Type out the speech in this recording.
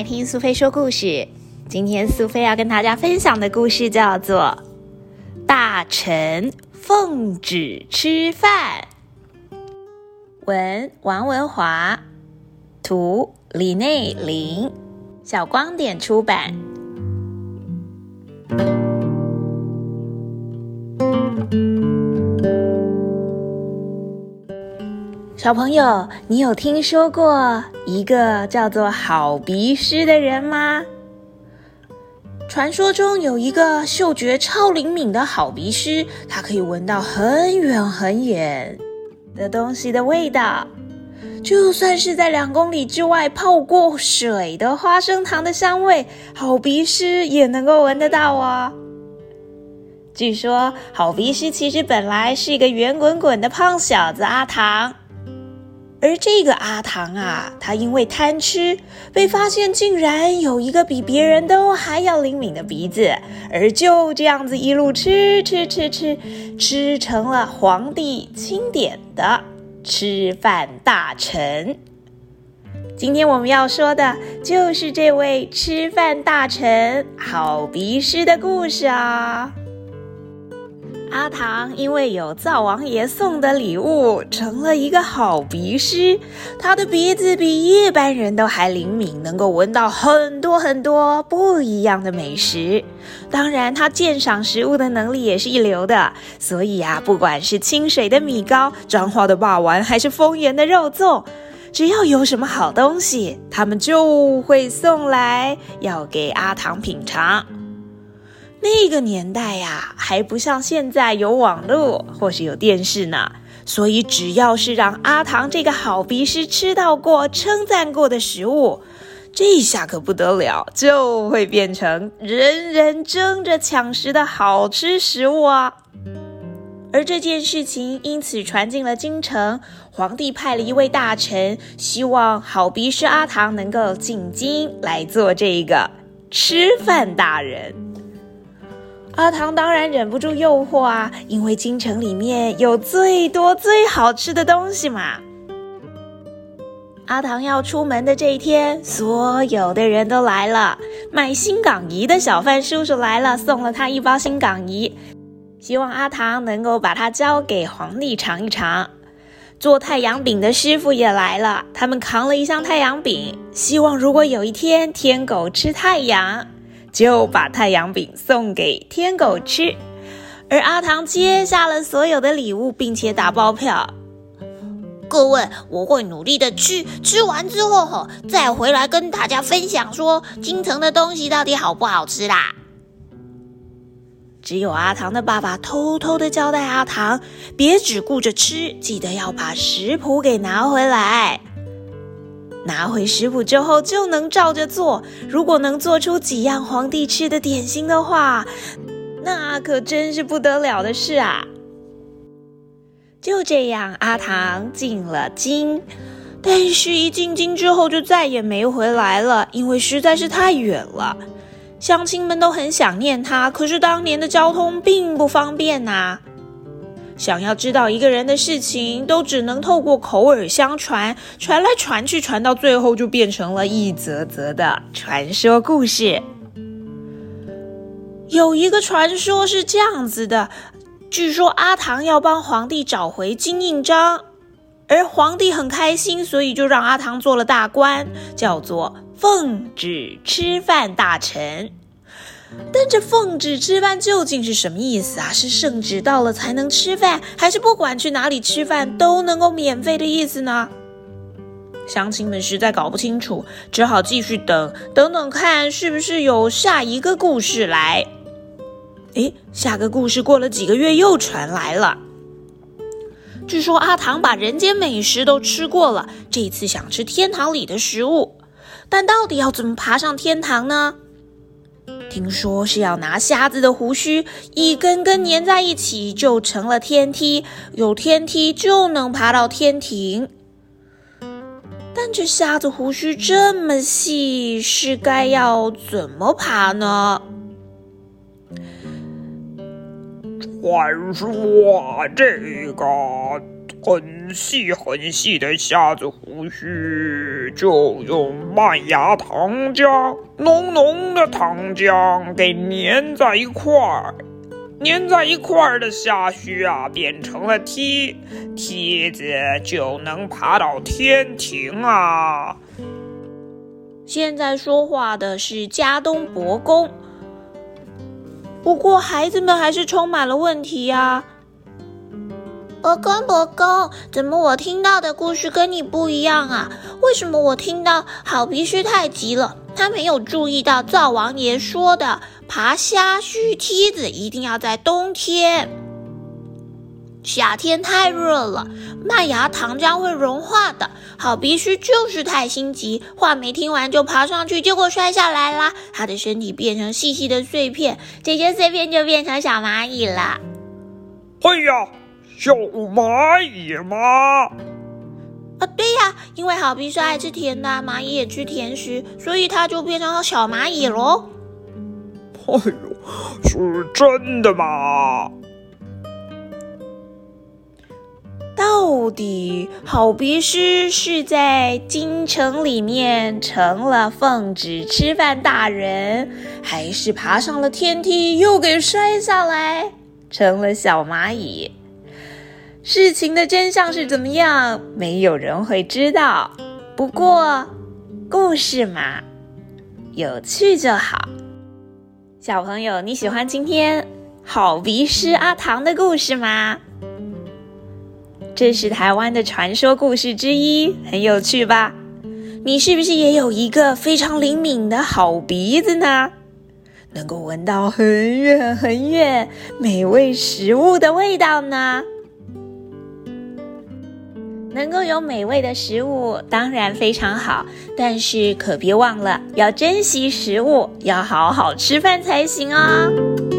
来听苏菲说故事。今天苏菲要跟大家分享的故事叫做《大臣奉旨吃饭》。文王文华，图李内林，小光点出版。小朋友，你有听说过一个叫做好鼻师的人吗？传说中有一个嗅觉超灵敏的好鼻师，他可以闻到很远很远的东西的味道，就算是在两公里之外泡过水的花生糖的香味，好鼻师也能够闻得到哦。据说，好鼻师其实本来是一个圆滚滚的胖小子阿唐。而这个阿唐啊，他因为贪吃，被发现竟然有一个比别人都还要灵敏的鼻子，而就这样子一路吃吃吃吃，吃成了皇帝钦点的吃饭大臣。今天我们要说的就是这位吃饭大臣好鼻师的故事啊。阿唐因为有灶王爷送的礼物，成了一个好鼻师。他的鼻子比一般人都还灵敏，能够闻到很多很多不一样的美食。当然，他鉴赏食物的能力也是一流的。所以啊，不管是清水的米糕、彰化的霸丸，还是丰原的肉粽，只要有什么好东西，他们就会送来要给阿唐品尝。那个年代呀，还不像现在有网络或是有电视呢，所以只要是让阿唐这个好鼻师吃到过、称赞过的食物，这下可不得了，就会变成人人争着抢食的好吃食物啊！而这件事情因此传进了京城，皇帝派了一位大臣，希望好鼻师阿唐能够进京来做这个吃饭大人。阿唐当然忍不住诱惑啊，因为京城里面有最多最好吃的东西嘛。阿唐要出门的这一天，所有的人都来了。卖新港姨的小贩叔叔来了，送了他一包新港姨，希望阿唐能够把它交给皇帝尝一尝。做太阳饼的师傅也来了，他们扛了一箱太阳饼，希望如果有一天天狗吃太阳。就把太阳饼送给天狗吃，而阿唐接下了所有的礼物，并且打包票。各位，我会努力的吃，吃完之后哈，再回来跟大家分享，说京城的东西到底好不好吃啦。只有阿唐的爸爸偷偷的交代阿唐，别只顾着吃，记得要把食谱给拿回来。拿回食谱之后就能照着做。如果能做出几样皇帝吃的点心的话，那可真是不得了的事啊！就这样，阿唐进了京，但是一进京之后就再也没回来了，因为实在是太远了。乡亲们都很想念他，可是当年的交通并不方便呐。想要知道一个人的事情，都只能透过口耳相传，传来传去，传到最后就变成了一则则的传说故事。有一个传说是这样子的：据说阿唐要帮皇帝找回金印章，而皇帝很开心，所以就让阿唐做了大官，叫做奉旨吃饭大臣。但这奉旨吃饭究竟是什么意思啊？是圣旨到了才能吃饭，还是不管去哪里吃饭都能够免费的意思呢？乡亲们实在搞不清楚，只好继续等，等等看是不是有下一个故事来。诶，下个故事过了几个月又传来了，据说阿唐把人间美食都吃过了，这一次想吃天堂里的食物，但到底要怎么爬上天堂呢？听说是要拿瞎子的胡须一根根粘在一起，就成了天梯，有天梯就能爬到天庭。但这瞎子胡须这么细，是该要怎么爬呢？传说这个很细很细的瞎子胡须，就用麦芽糖浆，浓浓的糖浆给粘在一块儿。粘在一块儿的虾须啊，变成了梯，梯子就能爬到天庭啊。现在说话的是加东伯公，不过孩子们还是充满了问题呀。伯公，伯公，怎么我听到的故事跟你不一样啊？为什么我听到好鼻须太急了？他没有注意到灶王爷说的爬虾须梯子一定要在冬天，夏天太热了，麦芽糖浆会融化的。好鼻须就是太心急，话没听完就爬上去，结果摔下来啦，他的身体变成细细的碎片，这些碎片就变成小蚂蚁了。哎呀！小蚂蚁吗？啊，对呀，因为好比是爱吃甜的，蚂蚁也吃甜食，所以它就变成了小蚂蚁喽。哎呦，是真的吗？到底好鼻师是在京城里面成了奉旨吃饭大人，还是爬上了天梯又给摔下来成了小蚂蚁？事情的真相是怎么样？没有人会知道。不过，故事嘛，有趣就好。小朋友，你喜欢今天好鼻师阿唐的故事吗？这是台湾的传说故事之一，很有趣吧？你是不是也有一个非常灵敏的好鼻子呢？能够闻到很远很远美味食物的味道呢？能够有美味的食物当然非常好，但是可别忘了要珍惜食物，要好好吃饭才行哦。